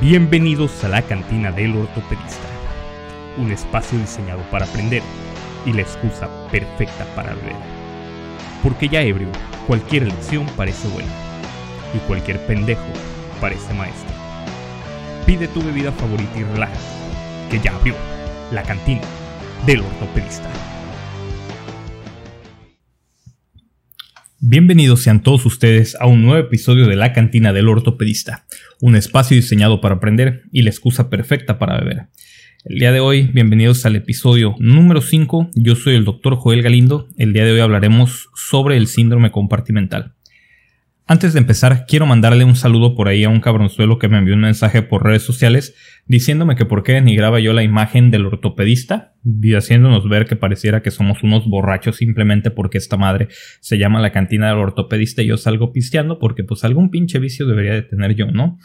Bienvenidos a la cantina del ortopedista, un espacio diseñado para aprender y la excusa perfecta para beber. Porque ya ebrio, cualquier lección parece buena y cualquier pendejo parece maestro. Pide tu bebida favorita y relájate, que ya abrió la cantina del ortopedista. Bienvenidos sean todos ustedes a un nuevo episodio de La Cantina del Ortopedista, un espacio diseñado para aprender y la excusa perfecta para beber. El día de hoy, bienvenidos al episodio número 5, yo soy el doctor Joel Galindo, el día de hoy hablaremos sobre el síndrome compartimental. Antes de empezar, quiero mandarle un saludo por ahí a un cabronzuelo que me envió un mensaje por redes sociales diciéndome que por qué denigraba yo la imagen del ortopedista y haciéndonos ver que pareciera que somos unos borrachos simplemente porque esta madre se llama la cantina del ortopedista y yo salgo pisteando porque pues algún pinche vicio debería de tener yo, ¿no?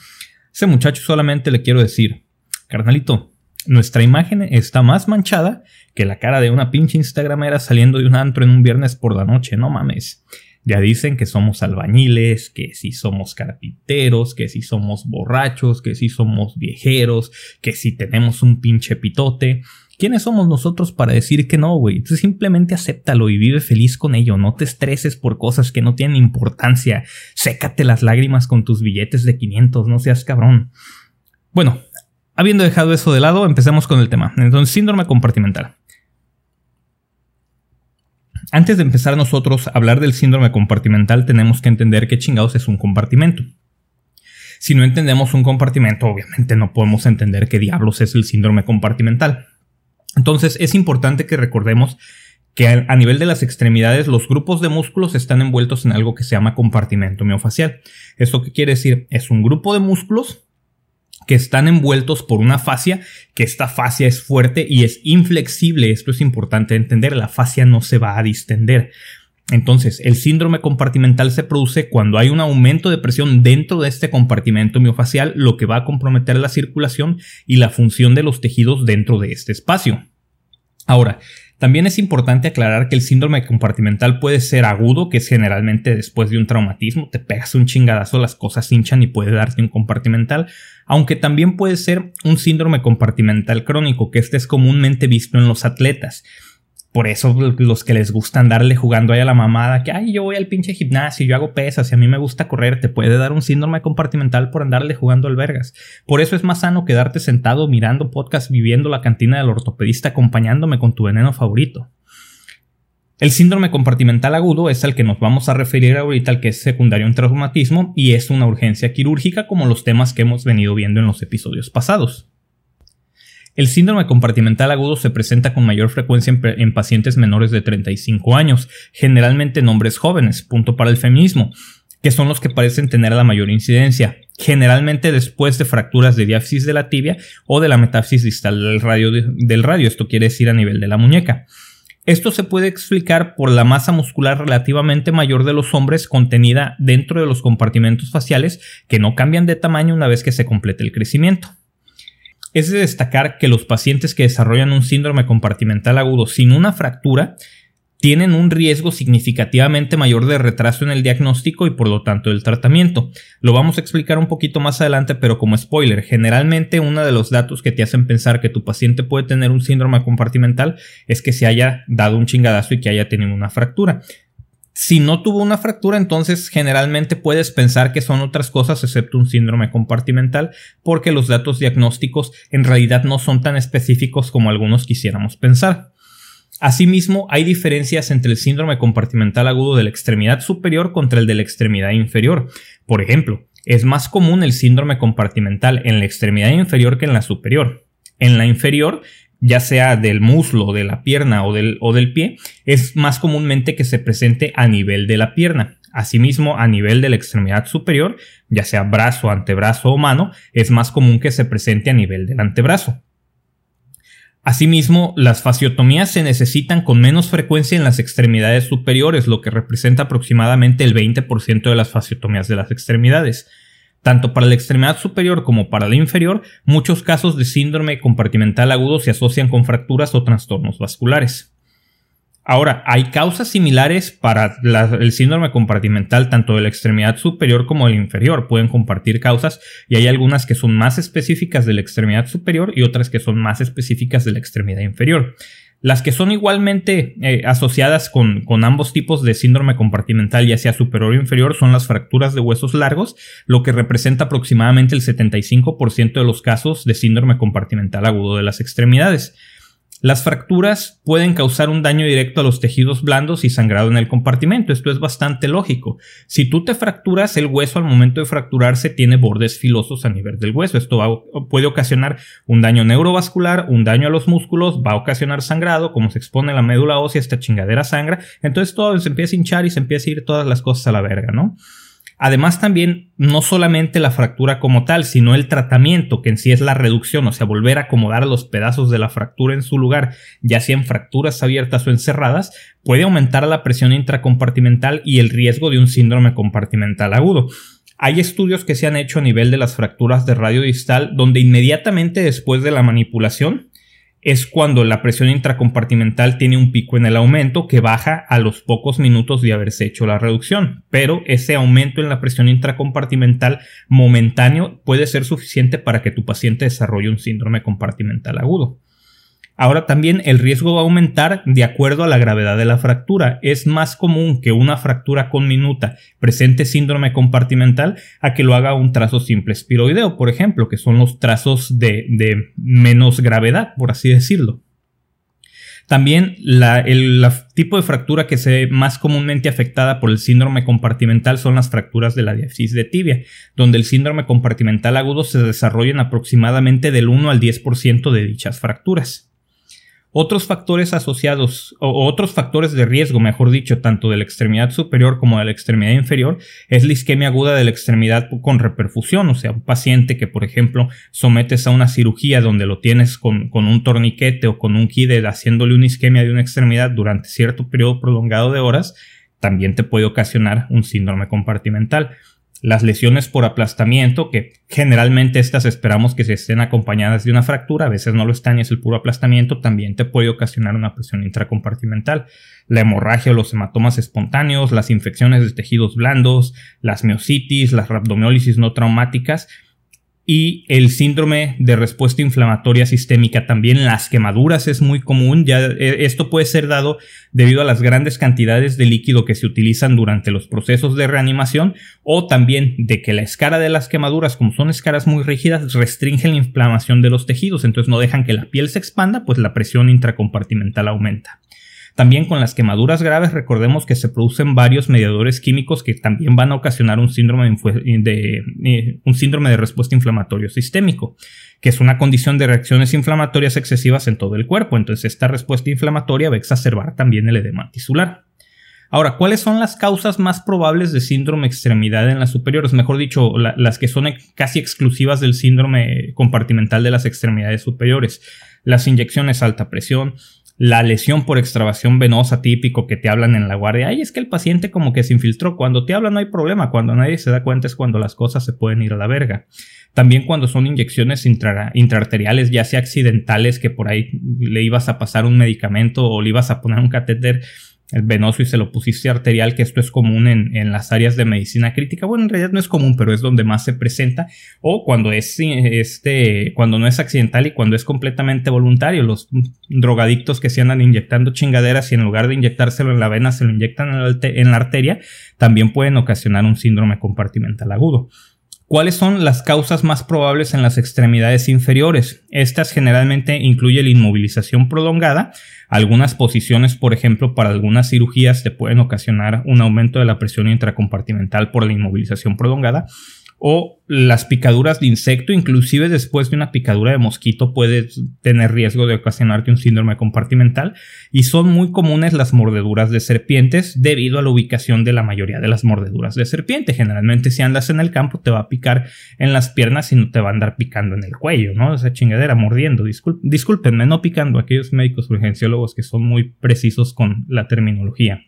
Ese muchacho solamente le quiero decir, carnalito, nuestra imagen está más manchada que la cara de una pinche instagramera saliendo de un antro en un viernes por la noche, no mames. Ya dicen que somos albañiles, que si somos carpinteros, que si somos borrachos, que si somos viejeros, que si tenemos un pinche pitote. ¿Quiénes somos nosotros para decir que no, güey? Tú simplemente acéptalo y vive feliz con ello. No te estreses por cosas que no tienen importancia. Sécate las lágrimas con tus billetes de 500, no seas cabrón. Bueno, habiendo dejado eso de lado, empecemos con el tema. Entonces, síndrome compartimental. Antes de empezar nosotros a hablar del síndrome compartimental, tenemos que entender qué chingados es un compartimento. Si no entendemos un compartimento, obviamente no podemos entender qué diablos es el síndrome compartimental. Entonces es importante que recordemos que a nivel de las extremidades los grupos de músculos están envueltos en algo que se llama compartimento miofacial. ¿Esto qué quiere decir? Es un grupo de músculos que están envueltos por una fascia, que esta fascia es fuerte y es inflexible. Esto es importante entender, la fascia no se va a distender. Entonces, el síndrome compartimental se produce cuando hay un aumento de presión dentro de este compartimento miofacial, lo que va a comprometer la circulación y la función de los tejidos dentro de este espacio. Ahora, también es importante aclarar que el síndrome compartimental puede ser agudo, que es generalmente después de un traumatismo, te pegas un chingadazo, las cosas hinchan y puede darte un compartimental, aunque también puede ser un síndrome compartimental crónico, que este es comúnmente visto en los atletas. Por eso los que les gusta andarle jugando ahí a la mamada, que ay, yo voy al pinche gimnasio, yo hago pesas y a mí me gusta correr, te puede dar un síndrome compartimental por andarle jugando albergas. Por eso es más sano quedarte sentado mirando podcast, viviendo la cantina del ortopedista, acompañándome con tu veneno favorito. El síndrome compartimental agudo es al que nos vamos a referir ahorita, al que es secundario en traumatismo y es una urgencia quirúrgica como los temas que hemos venido viendo en los episodios pasados. El síndrome compartimental agudo se presenta con mayor frecuencia en, pacientes menores de 35 años, generalmente en hombres jóvenes, punto para el feminismo, que son los que parecen tener la mayor incidencia, generalmente después de fracturas de diáfisis de la tibia o de la metáfisis distal del radio, del radio, esto quiere decir a nivel de la muñeca. Esto se puede explicar por la masa muscular relativamente mayor de los hombres contenida dentro de los compartimentos faciales que no cambian de tamaño una vez que se complete el crecimiento. Es de destacar que los pacientes que desarrollan un síndrome compartimental agudo sin una fractura tienen un riesgo significativamente mayor de retraso en el diagnóstico y por lo tanto del tratamiento. Lo vamos a explicar un poquito más adelante, pero como spoiler, generalmente uno de los datos que te hacen pensar que tu paciente puede tener un síndrome compartimental es que se haya dado un chingadazo y que haya tenido una fractura. Si no tuvo una fractura, entonces generalmente puedes pensar que son otras cosas excepto un síndrome compartimental, porque los datos diagnósticos en realidad no son tan específicos como algunos quisiéramos pensar. Asimismo, hay diferencias entre el síndrome compartimental agudo de la extremidad superior contra el de la extremidad inferior. Por ejemplo, es más común el síndrome compartimental en la extremidad inferior que en la superior. En la inferior ya sea del muslo, de la pierna o del, o del pie, es más comúnmente que se presente a nivel de la pierna. Asimismo, a nivel de la extremidad superior, ya sea brazo, antebrazo o mano, es más común que se presente a nivel del antebrazo. Asimismo, las fasiotomías se necesitan con menos frecuencia en las extremidades superiores, lo que representa aproximadamente el 20% de las fasiotomías de las extremidades. Tanto para la extremidad superior como para la inferior, muchos casos de síndrome compartimental agudo se asocian con fracturas o trastornos vasculares. Ahora, hay causas similares para el síndrome compartimental tanto de la extremidad superior como de la inferior. Pueden compartir causas y hay algunas que son más específicas de la extremidad superior y otras que son más específicas de la extremidad inferior. Las que son igualmente eh, asociadas con, con, ambos tipos de síndrome compartimental, ya sea superior o inferior, son las fracturas de huesos largos, lo que representa aproximadamente el 75% de los casos de síndrome compartimental agudo de las extremidades. Las fracturas pueden causar un daño directo a los tejidos blandos y sangrado en el compartimento. Esto es bastante lógico. Si tú te fracturas, el hueso al momento de fracturarse tiene bordes filosos a nivel del hueso. Esto puede ocasionar un daño neurovascular, un daño a los músculos, va a ocasionar sangrado, como se expone la médula ósea, esta chingadera sangra. Entonces todo se empieza a hinchar y se empieza a ir todas las cosas a la verga, ¿no? Además también no solamente la fractura como tal, sino el tratamiento, que en sí es la reducción, o sea, volver a acomodar los pedazos de la fractura en su lugar, ya sea en fracturas abiertas o encerradas, puede aumentar la presión intracompartimental y el riesgo de un síndrome compartimental agudo. Hay estudios que se han hecho a nivel de las fracturas de radio distal donde inmediatamente después de la manipulación es cuando la presión intracompartimental tiene un pico en el aumento que baja a los pocos minutos de haberse hecho la reducción. Pero ese aumento en la presión intracompartimental momentáneo puede ser suficiente para que tu paciente desarrolle un síndrome compartimental agudo. Ahora también el riesgo va a aumentar de acuerdo a la gravedad de la fractura. Es más común que una fractura con minuta presente síndrome compartimental a que lo haga un trazo simple espiroideo, por ejemplo, que son los trazos de, menos gravedad, por así decirlo. También el tipo de fractura que se ve más comúnmente afectada por el síndrome compartimental son las fracturas de la diáfisis de tibia, donde el síndrome compartimental agudo se desarrolla en aproximadamente del 1 al 10% de dichas fracturas. Otros factores asociados o otros factores de riesgo, mejor dicho, tanto de la extremidad superior como de la extremidad inferior, es la isquemia aguda de la extremidad con reperfusión, o sea, un paciente que, por ejemplo, sometes a una cirugía donde lo tienes con, con un torniquete o con un KIDE haciéndole una isquemia de una extremidad durante cierto periodo prolongado de horas, también te puede ocasionar un síndrome compartimental. Las lesiones por aplastamiento, que generalmente estas esperamos que se estén acompañadas de una fractura, a veces no lo están y es el puro aplastamiento, también te puede ocasionar una presión intracompartimental. La hemorragia o los hematomas espontáneos, las infecciones de tejidos blandos, las miocitis, las rhabdomiólisis no traumáticas, y el síndrome de respuesta inflamatoria sistémica también las quemaduras es muy común. Ya eh, esto puede ser dado debido a las grandes cantidades de líquido que se utilizan durante los procesos de reanimación o también de que la escara de las quemaduras como son escaras muy rígidas restringen la inflamación de los tejidos. Entonces no dejan que la piel se expanda pues la presión intracompartimental aumenta también con las quemaduras graves recordemos que se producen varios mediadores químicos que también van a ocasionar un síndrome de, eh, un síndrome de respuesta inflamatorio sistémico, que es una condición de reacciones inflamatorias excesivas en todo el cuerpo. Entonces esta respuesta inflamatoria va a exacerbar también el edema tisular. Ahora, ¿cuáles son las causas más probables de síndrome extremidad en las superiores? Mejor dicho, las que son casi exclusivas del síndrome compartimental de las extremidades superiores. Las inyecciones alta presión, la lesión por extravasación venosa típico que te hablan en la guardia. Ay, es que el paciente como que se infiltró. Cuando te hablan no hay problema. Cuando nadie se da cuenta es cuando las cosas se pueden ir a la verga. También cuando son inyecciones intraarteriales, ya sea accidentales, que por ahí le ibas a pasar un medicamento o le ibas a poner un catéter el venoso y se lo pusiste arterial, que esto es común en, las áreas de medicina crítica. Bueno, en realidad no es común, pero es donde más se presenta. O cuando es este, cuando no es accidental y cuando es completamente voluntario. Los drogadictos que se andan inyectando chingaderas y en lugar de inyectárselo en la vena se lo inyectan en la arteria, también pueden ocasionar un síndrome compartimental agudo. ¿Cuáles son las causas más probables en las extremidades inferiores? Estas generalmente incluyen la inmovilización prolongada. Algunas posiciones, por ejemplo, para algunas cirugías te pueden ocasionar un aumento de la presión intracompartimental por la inmovilización prolongada o las picaduras de insecto, inclusive después de una picadura de mosquito puede tener riesgo de ocasionarte un síndrome compartimental y son muy comunes las mordeduras de serpientes debido a la ubicación de la mayoría de las mordeduras de serpiente. Generalmente si andas en el campo te va a picar en las piernas y no te va a andar picando en el cuello, ¿no? Esa chingadera mordiendo. discúlpenme, no picando aquellos médicos urgenciólogos que son muy precisos con la terminología.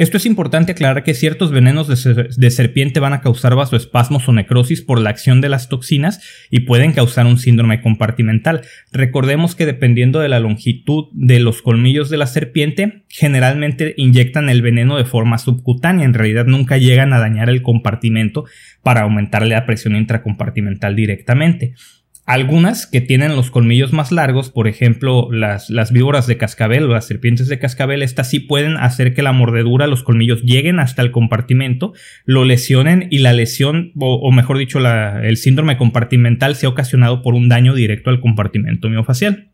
Esto es importante aclarar que ciertos venenos de, serpiente van a causar vasoespasmos o necrosis por la acción de las toxinas y pueden causar un síndrome compartimental. Recordemos que dependiendo de la longitud de los colmillos de la serpiente, generalmente inyectan el veneno de forma subcutánea. En realidad nunca llegan a dañar el compartimento para aumentarle la presión intracompartimental directamente. Algunas que tienen los colmillos más largos, por ejemplo las, las, víboras de cascabel o las serpientes de cascabel, estas sí pueden hacer que la mordedura, los colmillos lleguen hasta el compartimento, lo lesionen y la lesión, o, mejor dicho, el síndrome compartimental sea ocasionado por un daño directo al compartimento miofacial.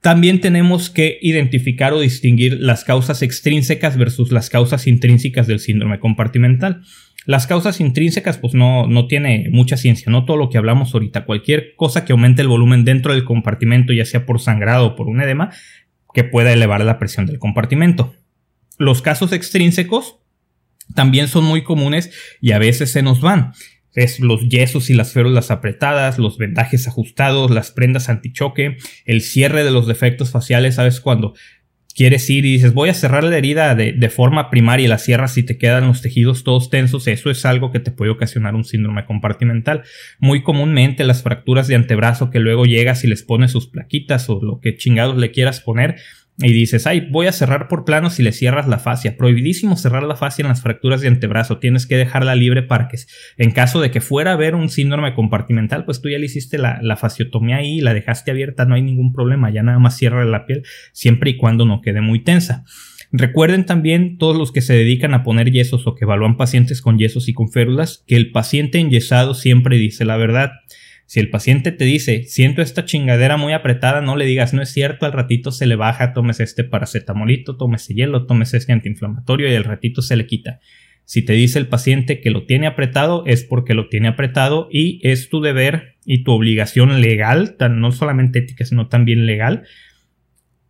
También tenemos que identificar o distinguir las causas extrínsecas versus las causas intrínsecas del síndrome compartimental. Las causas intrínsecas, pues no, no tiene mucha ciencia, no todo lo que hablamos ahorita. Cualquier cosa que aumente el volumen dentro del compartimento, ya sea por sangrado o por un edema, que pueda elevar la presión del compartimento. Los casos extrínsecos también son muy comunes y a veces se nos van. Es los yesos y las férulas apretadas, los vendajes ajustados, las prendas antichoque, el cierre de los defectos faciales, ¿sabes? Cuando quieres ir y dices voy a cerrar la herida de, forma primaria y la cierras y te quedan los tejidos todos tensos, eso es algo que te puede ocasionar un síndrome compartimental. Muy comúnmente las fracturas de antebrazo que luego llegas y les pones sus plaquitas o lo que chingados le quieras poner, y dices, ay, voy a cerrar por plano si le cierras la fascia. Prohibidísimo cerrar la fascia en las fracturas de antebrazo. Tienes que dejarla libre para que, en caso de que fuera a haber un síndrome compartimental, pues tú ya le hiciste la, la fasciotomía ahí, la dejaste abierta, no hay ningún problema. Ya nada más cierra la piel, siempre y cuando no quede muy tensa. Recuerden también todos los que se dedican a poner yesos o que evalúan pacientes con yesos y con férulas, que el paciente enyesado siempre dice la verdad. Si el paciente te dice, siento esta chingadera muy apretada, no le digas, no es cierto, al ratito se le baja, tomes este paracetamolito, tomes hielo, tomes este antiinflamatorio y al ratito se le quita. Si te dice el paciente que lo tiene apretado, es porque lo tiene apretado y es tu deber y tu obligación legal, no solamente ética, sino también legal,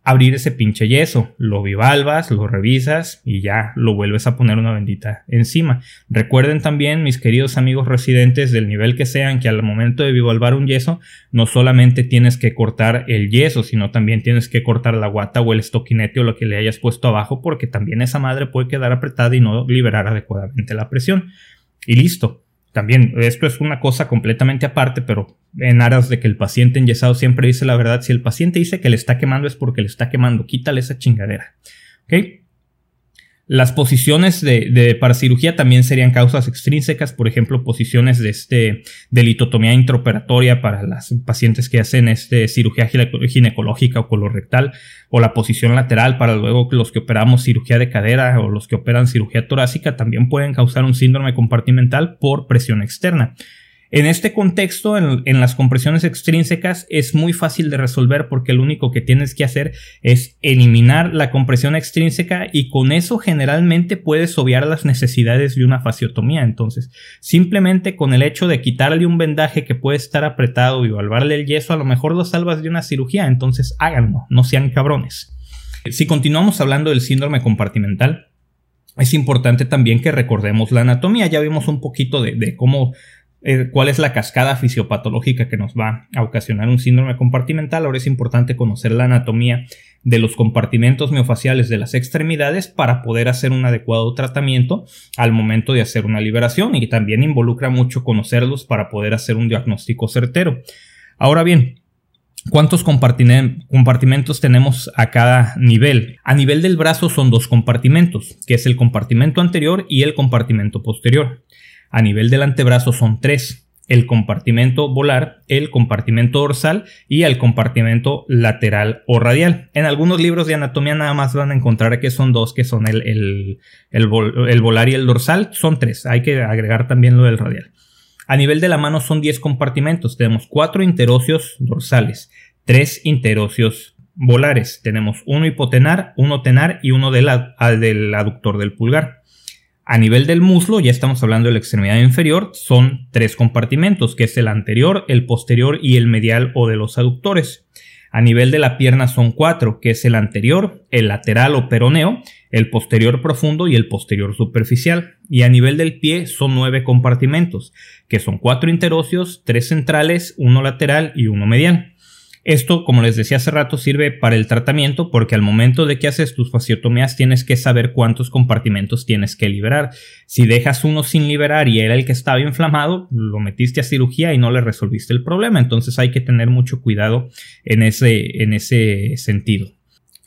abrir ese pinche yeso, lo bivalvas, lo revisas y ya lo vuelves a poner una bendita encima. Recuerden también, mis queridos amigos residentes del nivel que sean, que al momento de bivalvar un yeso, no solamente tienes que cortar el yeso, sino también tienes que cortar la guata o el estoquinete o lo que le hayas puesto abajo, porque también esa madre puede quedar apretada y no liberar adecuadamente la presión. Y listo. También, esto es una cosa completamente aparte, pero en aras de que el paciente enyesado siempre dice la verdad, si el paciente dice que le está quemando es porque le está quemando, quítale esa chingadera. Las posiciones de, de para cirugía también serían causas extrínsecas, por ejemplo, posiciones de, este, de litotomía intraoperatoria para las pacientes que hacen este, cirugía ginecológica o colorectal, o la posición lateral para luego los que operamos cirugía de cadera o los que operan cirugía torácica también pueden causar un síndrome compartimental por presión externa. En este contexto, en, las compresiones extrínsecas, es muy fácil de resolver porque lo único que tienes que hacer es eliminar la compresión extrínseca y con eso generalmente puedes obviar las necesidades de una fasciotomía. Entonces, simplemente con el hecho de quitarle un vendaje que puede estar apretado y valvarle el yeso, a lo mejor lo salvas de una cirugía. Entonces, háganlo, no sean cabrones. Si continuamos hablando del síndrome compartimental, es importante también que recordemos la anatomía. Ya vimos un poquito de cómo eh, cuál es la cascada fisiopatológica que nos va a ocasionar un síndrome compartimental. Ahora es importante conocer la anatomía de los compartimentos miofaciales de las extremidades para poder hacer un adecuado tratamiento al momento de hacer una liberación y también involucra mucho conocerlos para poder hacer un diagnóstico certero. Ahora bien, ¿Cuántos compartimentos tenemos a cada nivel? A nivel del brazo son dos compartimentos, que es el compartimento anterior y el compartimento posterior. A nivel del antebrazo son tres. El compartimento volar, el compartimento dorsal y el compartimento lateral o radial. En algunos libros de anatomía nada más van a encontrar que son dos, que son el, el, volar y el dorsal. Son tres. Hay que agregar también lo del radial. A nivel de la mano son 10 compartimentos. Tenemos cuatro interocios dorsales, tres interocios volares. Tenemos uno hipotenar, uno tenar y uno del, del aductor del pulgar. A nivel del muslo, ya estamos hablando de la extremidad inferior, son tres compartimentos, que es el anterior, el posterior y el medial o de los aductores. A nivel de la pierna son cuatro, que es el anterior, el lateral o peroneo, el posterior profundo y el posterior superficial. Y a nivel del pie son nueve compartimentos, que son cuatro interóseos, tres centrales, uno lateral y uno medial. Esto, como les decía hace rato, sirve para el tratamiento porque al momento de que haces tus fasciotomías tienes que saber cuántos compartimentos tienes que liberar. Si dejas uno sin liberar y era el que estaba inflamado, lo metiste a cirugía y no le resolviste el problema. Entonces hay que tener mucho cuidado en ese, en ese sentido.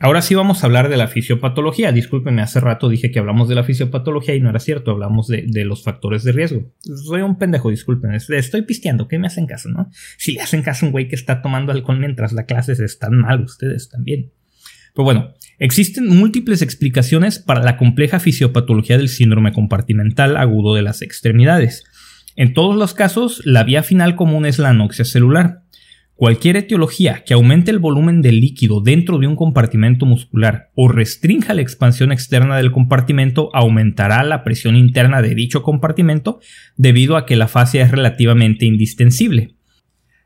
Ahora sí vamos a hablar de la fisiopatología. Discúlpenme, hace rato dije que hablamos de la fisiopatología y no era cierto, hablamos de, los factores de riesgo. Soy un pendejo, disculpen, estoy pisteando, ¿qué me hacen caso, no? Si le hacen caso a un güey que está tomando alcohol mientras la clase se están mal, ustedes también. Pero bueno, existen múltiples explicaciones para la compleja fisiopatología del síndrome compartimental agudo de las extremidades. En todos los casos, la vía final común es la anoxia celular. Cualquier etiología que aumente el volumen del líquido dentro de un compartimento muscular o restrinja la expansión externa del compartimento aumentará la presión interna de dicho compartimento debido a que la fascia es relativamente indistensible.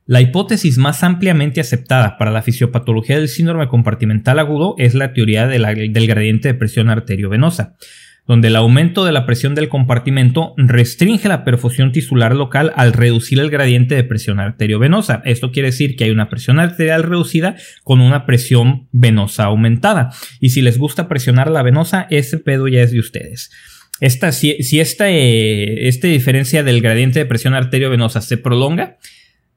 La hipótesis más ampliamente aceptada para la fisiopatología del síndrome compartimental agudo es la teoría del gradiente de presión arteriovenosa, donde el aumento de la presión del compartimento restringe la perfusión tisular local al reducir el gradiente de presión arteriovenosa. Esto quiere decir que hay una presión arterial reducida con una presión venosa aumentada. Y si les gusta presionar la venosa, ese pedo ya es de ustedes. Esta, si, esta, eh, esta diferencia del gradiente de presión arteriovenosa se prolonga,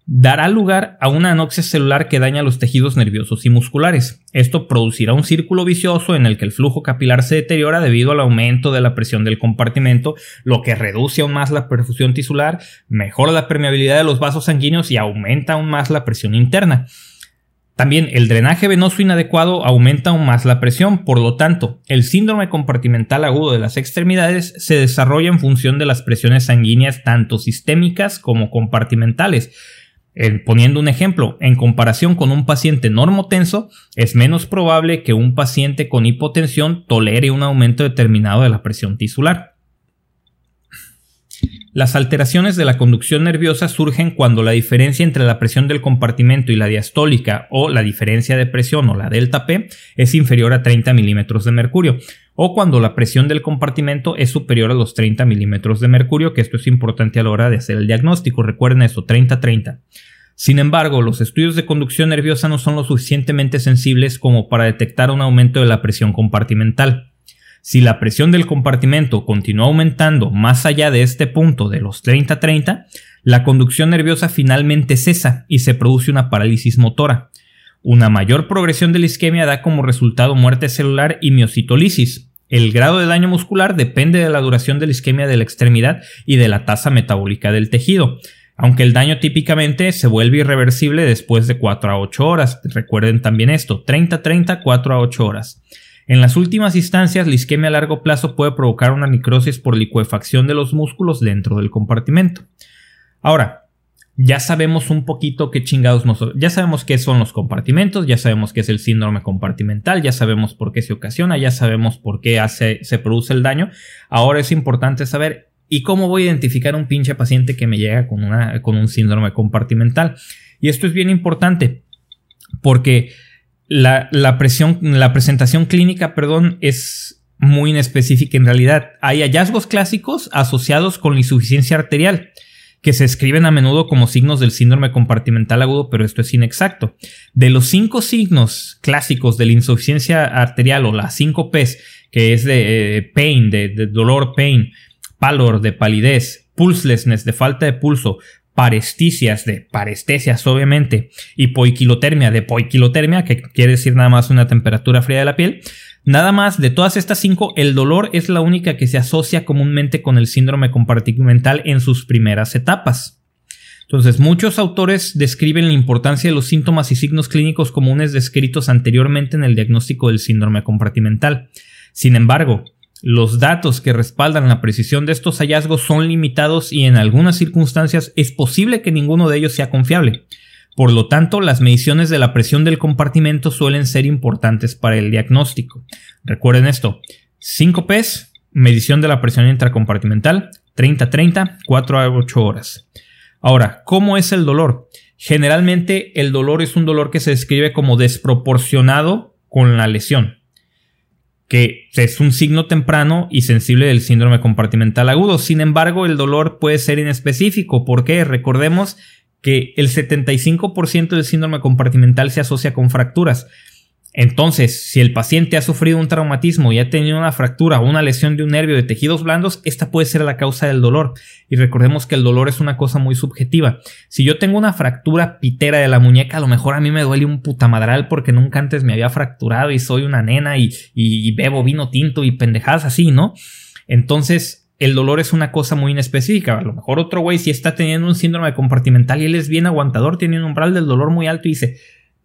dará lugar a una anoxia celular que daña los tejidos nerviosos y musculares. Esto producirá un círculo vicioso en el que el flujo capilar se deteriora debido al aumento de la presión del compartimento, lo que reduce aún más la perfusión tisular, mejora la permeabilidad de los vasos sanguíneos y aumenta aún más la presión interna. También el drenaje venoso inadecuado aumenta aún más la presión, por lo tanto, el síndrome compartimental agudo de las extremidades se desarrolla en función de las presiones sanguíneas tanto sistémicas como compartimentales, poniendo un ejemplo, en comparación con un paciente normotenso, es menos probable que un paciente con hipotensión tolere un aumento determinado de la presión tisular. Las alteraciones de la conducción nerviosa surgen cuando la diferencia entre la presión del compartimento y la diastólica o la diferencia de presión o la delta P es inferior a 30 milímetros de mercurio o cuando la presión del compartimento es superior a los 30 milímetros de mercurio, que esto es importante a la hora de hacer el diagnóstico. Recuerden eso, 30-30. Sin embargo, los estudios de conducción nerviosa no son lo suficientemente sensibles como para detectar un aumento de la presión compartimental. Si la presión del compartimento continúa aumentando más allá de este punto de los 30-30, la conducción nerviosa finalmente cesa y se produce una parálisis motora. Una mayor progresión de la isquemia da como resultado muerte celular y miocitolisis. El grado de daño muscular depende de la duración de la isquemia de la extremidad y de la tasa metabólica del tejido aunque el daño típicamente se vuelve irreversible después de 4 a 8 horas. Recuerden también esto, 30-30, 4 a 8 horas. En las últimas instancias, la isquemia a largo plazo puede provocar una necrosis por licuefacción de los músculos dentro del compartimento. Ahora, ya sabemos un poquito qué chingados nos... Ya sabemos qué son los compartimentos, ya sabemos qué es el síndrome compartimental, ya sabemos por qué se ocasiona, ya sabemos por qué hace, se produce el daño. Ahora es importante saber ¿Y cómo voy a identificar un pinche paciente que me llega con, una, con un síndrome compartimental? Y esto es bien importante porque la, presión, la presentación clínica, perdón, es muy inespecífica en realidad. Hay hallazgos clásicos asociados con la insuficiencia arterial que se escriben a menudo como signos del síndrome compartimental agudo, pero esto es inexacto. De los cinco signos clásicos de la insuficiencia arterial o las cinco P's, que es de eh, pain, de, dolor, pain, pálor de palidez, pulselessness de falta de pulso, parestesias de parestesias obviamente, y poiquilotermia de poiquilotermia, que quiere decir nada más una temperatura fría de la piel, Nada más, de todas estas cinco, el dolor es la única que se asocia comúnmente con el síndrome compartimental en sus primeras etapas. Entonces, muchos autores describen la importancia de los síntomas y signos clínicos comunes descritos anteriormente en el diagnóstico del síndrome compartimental. Sin embargo, los datos que respaldan la precisión de estos hallazgos son limitados y en algunas circunstancias es posible que ninguno de ellos sea confiable. Por lo tanto, las mediciones de la presión del compartimento suelen ser importantes para el diagnóstico. Recuerden esto, 5 P's, medición de la presión intracompartimental, 30-30, 4 a 8 horas. Ahora, ¿cómo es el dolor? Generalmente el dolor es un dolor que se describe como desproporcionado con la lesión que es un signo temprano y sensible del síndrome compartimental agudo. Sin embargo, el dolor puede ser inespecífico. ¿Por qué? Recordemos que el 75% del síndrome compartimental se asocia con fracturas. Entonces, si el paciente ha sufrido un traumatismo y ha tenido una fractura o una lesión de un nervio de tejidos blandos, esta puede ser la causa del dolor. Y recordemos que el dolor es una cosa muy subjetiva. Si yo tengo una fractura pitera de la muñeca, a lo mejor a mí me duele un putamadral porque nunca antes me había fracturado y soy una nena y, y bebo vino tinto y pendejadas así, ¿no? Entonces, el dolor es una cosa muy inespecífica. A lo mejor otro güey, si está teniendo un síndrome compartimental y él es bien aguantador, tiene un umbral del dolor muy alto y dice,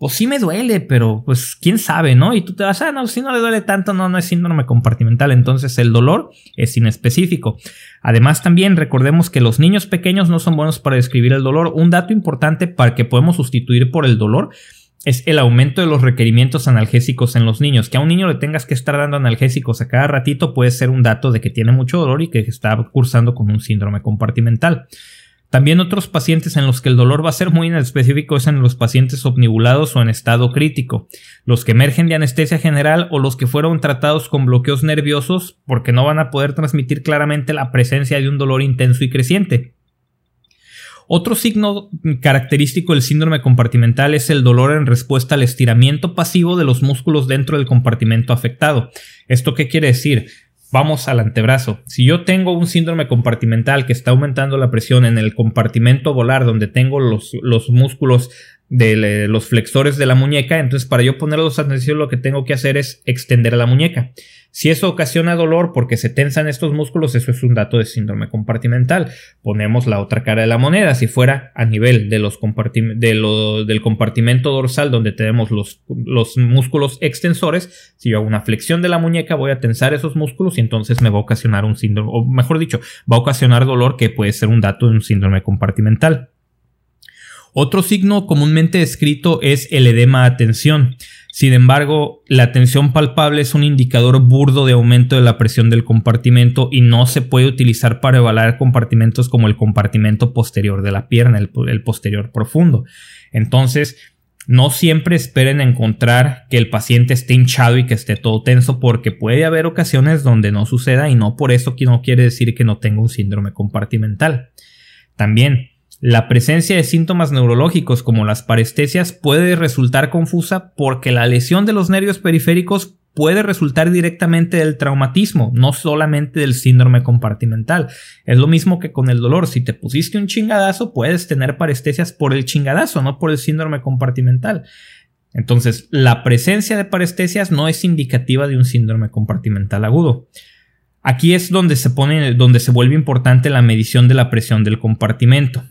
pues sí me duele, pero pues quién sabe, ¿no? Y tú te vas, ah, no, si no le duele tanto, no, no es síndrome compartimental. Entonces el dolor es inespecífico. Además también recordemos que los niños pequeños no son buenos para describir el dolor. Un dato importante para que podemos sustituir por el dolor es el aumento de los requerimientos analgésicos en los niños. Que a un niño le tengas que estar dando analgésicos a cada ratito puede ser un dato de que tiene mucho dolor y que está cursando con un síndrome compartimental. También otros pacientes en los que el dolor va a ser muy inespecífico es en los pacientes omnibulados o en estado crítico, los que emergen de anestesia general o los que fueron tratados con bloqueos nerviosos porque no van a poder transmitir claramente la presencia de un dolor intenso y creciente. Otro signo característico del síndrome compartimental es el dolor en respuesta al estiramiento pasivo de los músculos dentro del compartimento afectado. ¿Esto qué quiere decir? Vamos al antebrazo. Si yo tengo un síndrome compartimental que está aumentando la presión en el compartimento volar donde tengo los, los músculos de los flexores de la muñeca, entonces para yo poner los atención lo que tengo que hacer es extender la muñeca. Si eso ocasiona dolor porque se tensan estos músculos, eso es un dato de síndrome compartimental. Ponemos la otra cara de la moneda. Si fuera a nivel de los de del compartimento dorsal donde tenemos los, los músculos extensores, si yo hago una flexión de la muñeca voy a tensar esos músculos y entonces me va a ocasionar un síndrome, o mejor dicho, va a ocasionar dolor que puede ser un dato de un síndrome compartimental. Otro signo comúnmente descrito es el edema a tensión. Sin embargo, la tensión palpable es un indicador burdo de aumento de la presión del compartimento y no se puede utilizar para evaluar compartimentos como el compartimento posterior de la pierna, el, el posterior profundo. Entonces, no siempre esperen encontrar que el paciente esté hinchado y que esté todo tenso porque puede haber ocasiones donde no suceda y no por eso no quiere decir que no tenga un síndrome compartimental. También, la presencia de síntomas neurológicos como las parestesias puede resultar confusa porque la lesión de los nervios periféricos puede resultar directamente del traumatismo, no solamente del síndrome compartimental. Es lo mismo que con el dolor. Si te pusiste un chingadazo, puedes tener parestesias por el chingadazo, no por el síndrome compartimental. Entonces, la presencia de parestesias no es indicativa de un síndrome compartimental agudo. Aquí es donde se pone, donde se vuelve importante la medición de la presión del compartimento.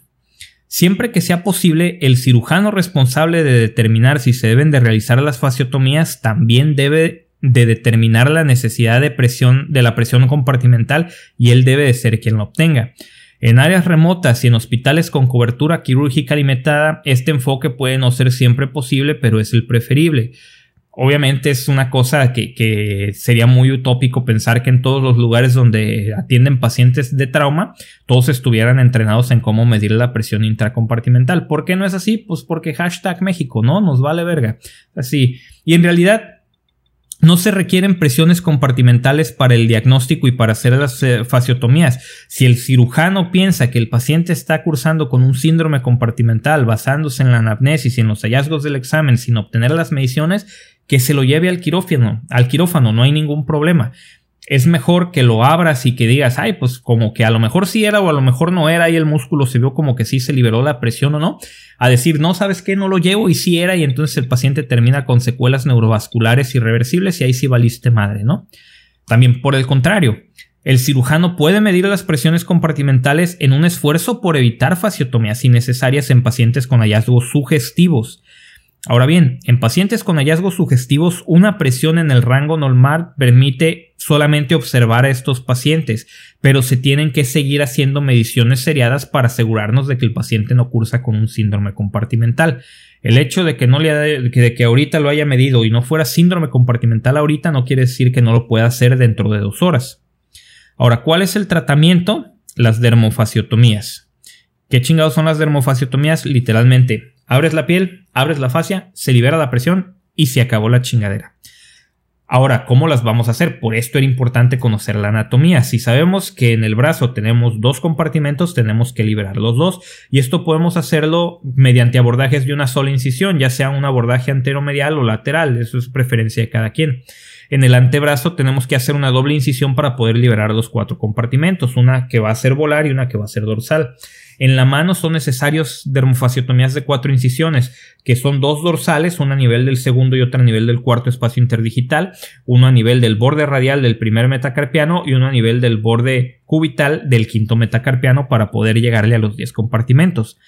Siempre que sea posible, el cirujano responsable de determinar si se deben de realizar las fasciotomías también debe de determinar la necesidad de presión de la presión compartimental y él debe de ser quien lo obtenga. En áreas remotas y en hospitales con cobertura quirúrgica limitada, este enfoque puede no ser siempre posible, pero es el preferible. Obviamente es una cosa que, sería muy utópico pensar que en todos los lugares donde atienden pacientes de trauma, todos estuvieran entrenados en cómo medir la presión intracompartimental. ¿Por qué no es así? Pues porque hashtag México, ¿no? Nos vale verga. Así. Y en realidad, no se requieren presiones compartimentales para el diagnóstico y para hacer las eh, fasciotomías. Si el cirujano piensa que el paciente está cursando con un síndrome compartimental basándose en la anamnesis y en los hallazgos del examen sin obtener las mediciones, que se lo lleve al quirófano, al quirófano, no hay ningún problema. Es mejor que lo abras y que digas, ay, pues como que a lo mejor sí era o a lo mejor no era y el músculo se vio como que sí se liberó la presión o no, a decir, no, sabes qué, no lo llevo y sí era y entonces el paciente termina con secuelas neurovasculares irreversibles y ahí sí valiste madre, ¿no? También por el contrario, el cirujano puede medir las presiones compartimentales en un esfuerzo por evitar fasciotomías innecesarias en pacientes con hallazgos sugestivos. Ahora bien, en pacientes con hallazgos sugestivos, una presión en el rango normal permite solamente observar a estos pacientes, pero se tienen que seguir haciendo mediciones seriadas para asegurarnos de que el paciente no cursa con un síndrome compartimental. El hecho de que no le de que ahorita lo haya medido y no fuera síndrome compartimental ahorita no quiere decir que no lo pueda hacer dentro de dos horas. Ahora, ¿cuál es el tratamiento? Las dermofaciotomías. ¿Qué chingados son las dermofaciotomías? Literalmente, abres la piel, abres la fascia, se libera la presión y se acabó la chingadera. Ahora, ¿cómo las vamos a hacer? Por esto era importante conocer la anatomía. Si sabemos que en el brazo tenemos dos compartimentos, tenemos que liberar los dos. Y esto podemos hacerlo mediante abordajes de una sola incisión, ya sea un abordaje anteromedial o lateral. Eso es preferencia de cada quien. En el antebrazo tenemos que hacer una doble incisión para poder liberar los cuatro compartimentos, una que va a ser volar y una que va a ser dorsal. En la mano son necesarios dermofasciotomías de cuatro incisiones, que son dos dorsales, una a nivel del segundo y otra a nivel del cuarto espacio interdigital, uno a nivel del borde radial del primer metacarpiano y uno a nivel del borde cubital del quinto metacarpiano para poder llegarle a los 10 compartimentos.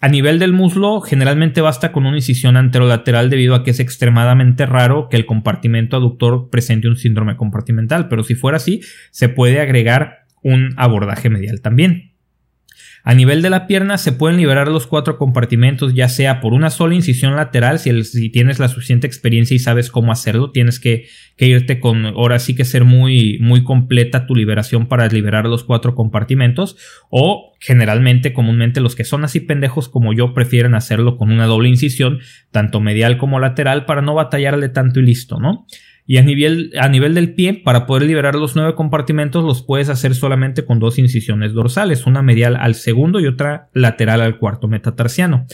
A nivel del muslo, generalmente basta con una incisión anterolateral debido a que es extremadamente raro que el compartimento aductor presente un síndrome compartimental, pero si fuera así, se puede agregar un abordaje medial también. A nivel de la pierna se pueden liberar los cuatro compartimentos ya sea por una sola incisión lateral, si, tienes la suficiente experiencia y sabes cómo hacerlo, tienes que, irte con, ahora sí que ser muy, muy completa tu liberación para liberar los cuatro compartimentos, o generalmente, comúnmente los que son así pendejos como yo prefieren hacerlo con una doble incisión, tanto medial como lateral, para no batallarle tanto y listo, ¿no? Y a nivel, a nivel del pie, para poder liberar los nueve compartimentos, los puedes hacer solamente con dos incisiones dorsales, una medial al segundo y otra lateral al cuarto metatarsiano.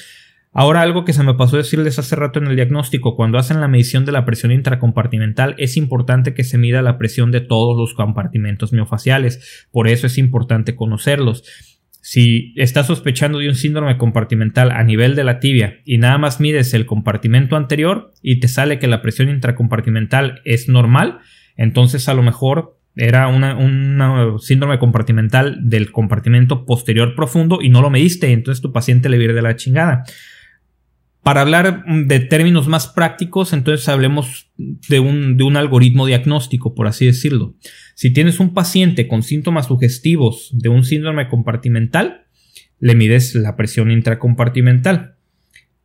Ahora algo que se me pasó decirles hace rato en el diagnóstico, cuando hacen la medición de la presión intracompartimental es importante que se mida la presión de todos los compartimentos miofaciales, por eso es importante conocerlos. Si estás sospechando de un síndrome compartimental a nivel de la tibia y nada más mides el compartimento anterior y te sale que la presión intracompartimental es normal, entonces a lo mejor era un síndrome compartimental del compartimento posterior profundo y no lo mediste, entonces tu paciente le viene de la chingada. Para hablar de términos más prácticos, entonces hablemos de un, de un, algoritmo diagnóstico, por así decirlo. Si tienes un paciente con síntomas sugestivos de un síndrome compartimental, le mides la presión intracompartimental.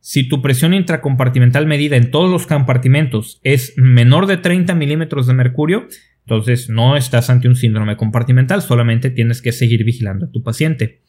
Si tu presión intracompartimental medida en todos los compartimentos es menor de 30 milímetros de mercurio, entonces no estás ante un síndrome compartimental, solamente tienes que seguir vigilando a tu paciente.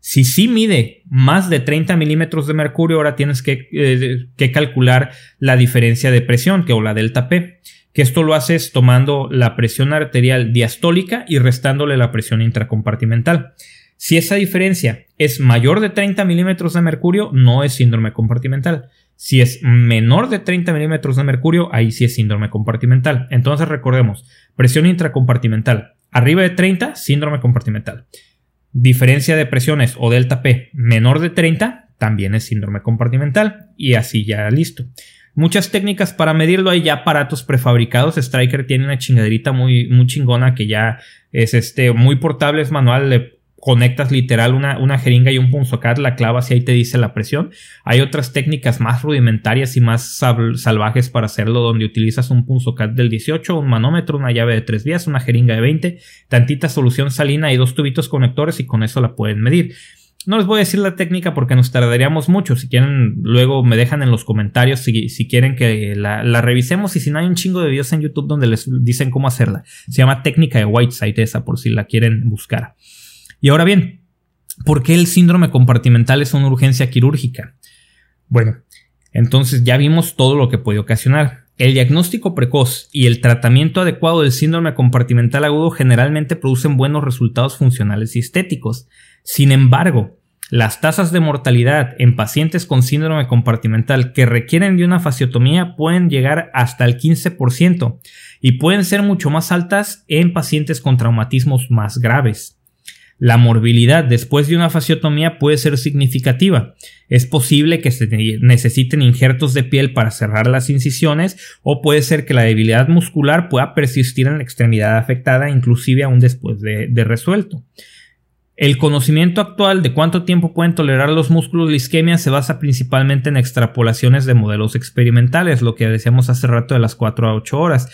Si sí mide más de 30 milímetros de mercurio, ahora tienes eh, que, calcular la diferencia de presión, que o la delta P, que esto lo haces tomando la presión arterial diastólica y restándole la presión intracompartimental. Si esa diferencia es mayor de 30 milímetros de mercurio, no es síndrome compartimental. Si es menor de 30 milímetros de mercurio, ahí sí es síndrome compartimental. Entonces recordemos, presión intracompartimental. Arriba de 30, síndrome compartimental. Diferencia de presiones o delta P menor de 30 también es síndrome compartimental y así ya listo. Muchas técnicas para medirlo, hay ya aparatos prefabricados. Striker tiene una chingaderita muy, muy chingona que ya es este, muy portable, es manual, le conectas literal una, una jeringa y un punzocat, la clavas y ahí te dice la presión. Hay otras técnicas más rudimentarias y más salvajes para hacerlo, donde utilizas un punzocat del 18, un manómetro, una llave de 3 vías, una jeringa de 20, tantita solución salina y dos tubitos conectores y con eso la pueden medir. No les voy a decir la técnica porque nos tardaríamos mucho. Si quieren, luego me dejan en los comentarios si, si quieren que la, la, revisemos. Y si no, hay un chingo de videos en YouTube donde les dicen cómo hacerla. Se llama técnica de Whiteside esa, por si la quieren buscar. Y ahora bien, ¿por qué el síndrome compartimental es una urgencia quirúrgica? Bueno, entonces ya vimos todo lo que puede ocasionar. El diagnóstico precoz y el tratamiento adecuado del síndrome compartimental agudo generalmente producen buenos resultados funcionales y estéticos. Sin embargo, las tasas de mortalidad en pacientes con síndrome compartimental que requieren de una fasiotomía pueden llegar hasta el 15% y pueden ser mucho más altas en pacientes con traumatismos más graves. La morbilidad después de una fasiotomía puede ser significativa. Es posible que se necesiten injertos de piel para cerrar las incisiones o puede ser que la debilidad muscular pueda persistir en la extremidad afectada inclusive aún después de, resuelto. El conocimiento actual de cuánto tiempo pueden tolerar los músculos la isquemia se basa principalmente en extrapolaciones de modelos experimentales, lo que decíamos hace rato de las 4 a 8 horas.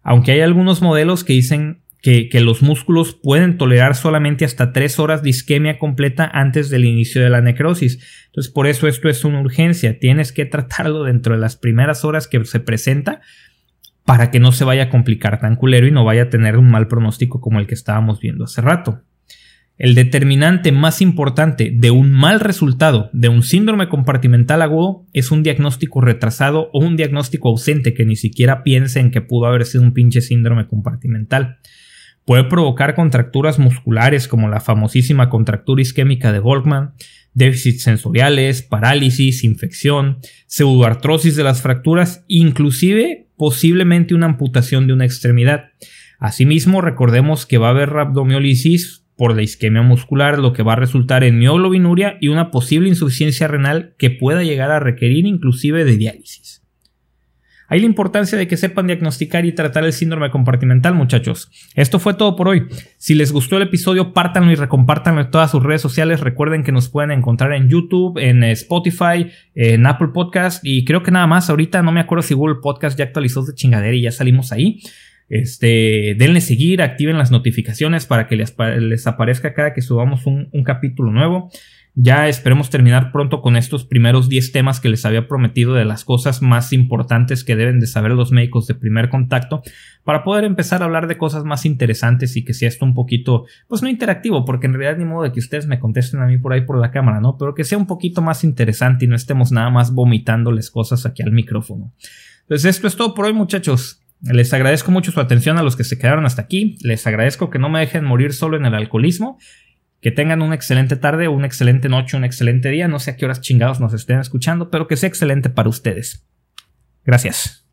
Aunque hay algunos modelos que dicen que, los músculos pueden tolerar solamente hasta 3 horas de isquemia completa antes del inicio de la necrosis. Entonces, por eso esto es una urgencia. Tienes que tratarlo dentro de las primeras horas que se presenta para que no se vaya a complicar tan culero y no vaya a tener un mal pronóstico como el que estábamos viendo hace rato. El determinante más importante de un mal resultado de un síndrome compartimental agudo es un diagnóstico retrasado o un diagnóstico ausente que ni siquiera piense en que pudo haber sido un pinche síndrome compartimental. Puede provocar contracturas musculares como la famosísima contractura isquémica de Volkmann, déficits sensoriales, parálisis, infección, pseudoartrosis de las fracturas, inclusive posiblemente una amputación de una extremidad. Asimismo, recordemos que va a haber rhabdomiolisis por la isquemia muscular, lo que va a resultar en mioglobinuria y una posible insuficiencia renal que pueda llegar a requerir inclusive de diálisis. Hay la importancia de que sepan diagnosticar y tratar el síndrome compartimental, muchachos. Esto fue todo por hoy. Si les gustó el episodio, pártanlo y recompártanlo en todas sus redes sociales. Recuerden que nos pueden encontrar en YouTube, en Spotify, en Apple Podcast y creo que nada más. Ahorita no me acuerdo si Google Podcast ya actualizó de chingadera y ya salimos ahí. Este, denle seguir, activen las notificaciones para que les, aparezca cada que subamos un, capítulo nuevo. Ya esperemos terminar pronto con estos primeros 10 temas que les había prometido de las cosas más importantes que deben de saber los médicos de primer contacto para poder empezar a hablar de cosas más interesantes y que sea esto un poquito, pues no interactivo, porque en realidad ni modo de que ustedes me contesten a mí por ahí por la cámara, ¿no? Pero que sea un poquito más interesante y no estemos nada más vomitándoles cosas aquí al micrófono. Pues esto es todo por hoy muchachos. Les agradezco mucho su atención a los que se quedaron hasta aquí. Les agradezco que no me dejen morir solo en el alcoholismo. Que tengan una excelente tarde, una excelente noche, un excelente día. No sé a qué horas chingados nos estén escuchando, pero que sea excelente para ustedes. Gracias.